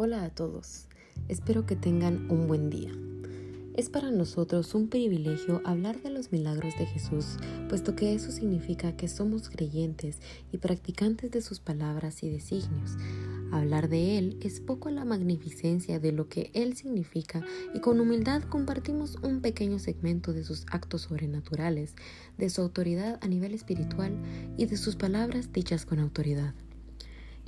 Hola a todos, espero que tengan un buen día. Es para nosotros un privilegio hablar de los milagros de Jesús, puesto que eso significa que somos creyentes y practicantes de sus palabras y designios. Hablar de Él es poco la magnificencia de lo que Él significa y con humildad compartimos un pequeño segmento de sus actos sobrenaturales, de su autoridad a nivel espiritual y de sus palabras dichas con autoridad.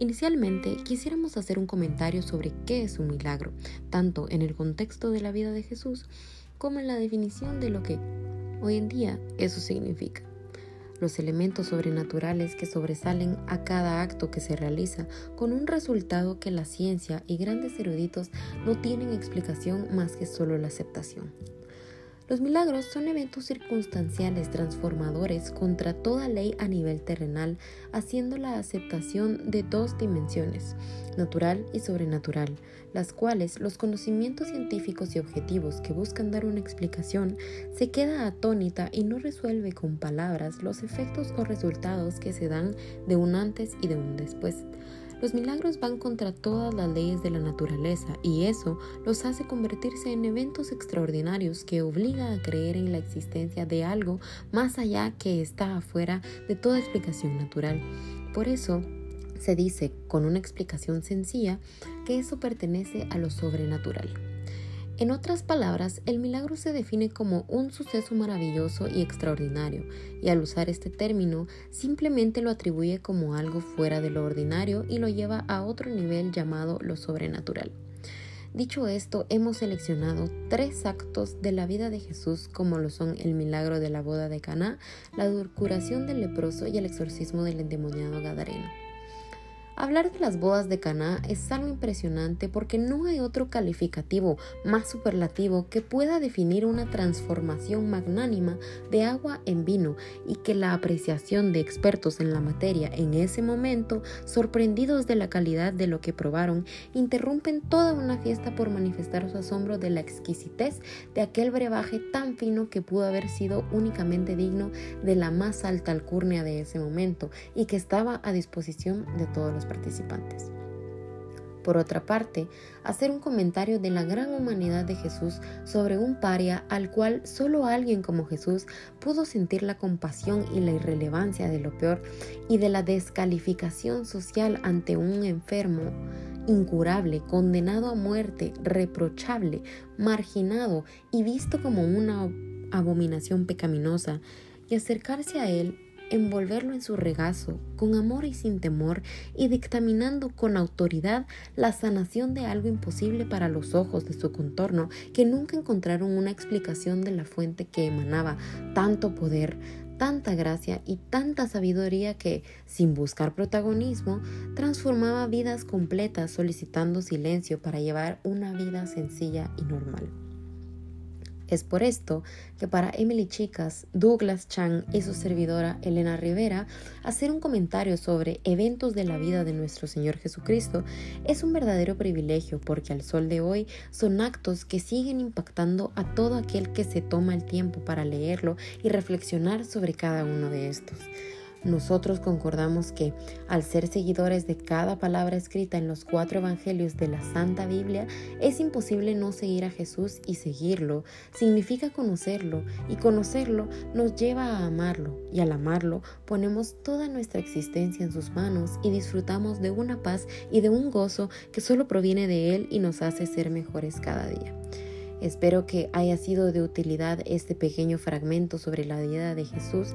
Inicialmente quisiéramos hacer un comentario sobre qué es un milagro, tanto en el contexto de la vida de Jesús como en la definición de lo que hoy en día eso significa. Los elementos sobrenaturales que sobresalen a cada acto que se realiza con un resultado que la ciencia y grandes eruditos no tienen explicación más que solo la aceptación. Los milagros son eventos circunstanciales transformadores contra toda ley a nivel terrenal, haciendo la aceptación de dos dimensiones, natural y sobrenatural, las cuales los conocimientos científicos y objetivos que buscan dar una explicación se queda atónita y no resuelve con palabras los efectos o resultados que se dan de un antes y de un después. Los milagros van contra todas las leyes de la naturaleza y eso los hace convertirse en eventos extraordinarios que obliga a creer en la existencia de algo más allá que está afuera de toda explicación natural. Por eso, se dice con una explicación sencilla que eso pertenece a lo sobrenatural. En otras palabras, el milagro se define como un suceso maravilloso y extraordinario, y al usar este término simplemente lo atribuye como algo fuera de lo ordinario y lo lleva a otro nivel llamado lo sobrenatural. Dicho esto, hemos seleccionado tres actos de la vida de Jesús como lo son el milagro de la boda de Caná, la curación del leproso y el exorcismo del endemoniado Gadareno. Hablar de las bodas de Caná es algo impresionante porque no hay otro calificativo más superlativo que pueda definir una transformación magnánima de agua en vino y que la apreciación de expertos en la materia en ese momento, sorprendidos de la calidad de lo que probaron, interrumpen toda una fiesta por manifestar su asombro de la exquisitez de aquel brebaje tan fino que pudo haber sido únicamente digno de la más alta alcurnia de ese momento y que estaba a disposición de todos los participantes. Por otra parte, hacer un comentario de la gran humanidad de Jesús sobre un paria al cual solo alguien como Jesús pudo sentir la compasión y la irrelevancia de lo peor y de la descalificación social ante un enfermo incurable, condenado a muerte, reprochable, marginado y visto como una abominación pecaminosa, y acercarse a él envolverlo en su regazo, con amor y sin temor, y dictaminando con autoridad la sanación de algo imposible para los ojos de su contorno, que nunca encontraron una explicación de la fuente que emanaba tanto poder, tanta gracia y tanta sabiduría que, sin buscar protagonismo, transformaba vidas completas solicitando silencio para llevar una vida sencilla y normal. Es por esto que para Emily Chicas, Douglas Chang y su servidora Elena Rivera, hacer un comentario sobre eventos de la vida de nuestro Señor Jesucristo es un verdadero privilegio porque al sol de hoy son actos que siguen impactando a todo aquel que se toma el tiempo para leerlo y reflexionar sobre cada uno de estos. Nosotros concordamos que, al ser seguidores de cada palabra escrita en los cuatro evangelios de la Santa Biblia, es imposible no seguir a Jesús y seguirlo. Significa conocerlo y conocerlo nos lleva a amarlo y al amarlo ponemos toda nuestra existencia en sus manos y disfrutamos de una paz y de un gozo que solo proviene de Él y nos hace ser mejores cada día. Espero que haya sido de utilidad este pequeño fragmento sobre la vida de Jesús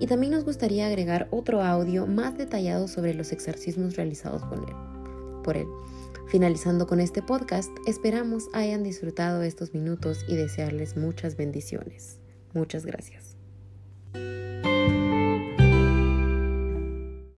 y también nos gustaría agregar otro audio más detallado sobre los exorcismos realizados por él. Por él. Finalizando con este podcast, esperamos hayan disfrutado estos minutos y desearles muchas bendiciones. Muchas gracias.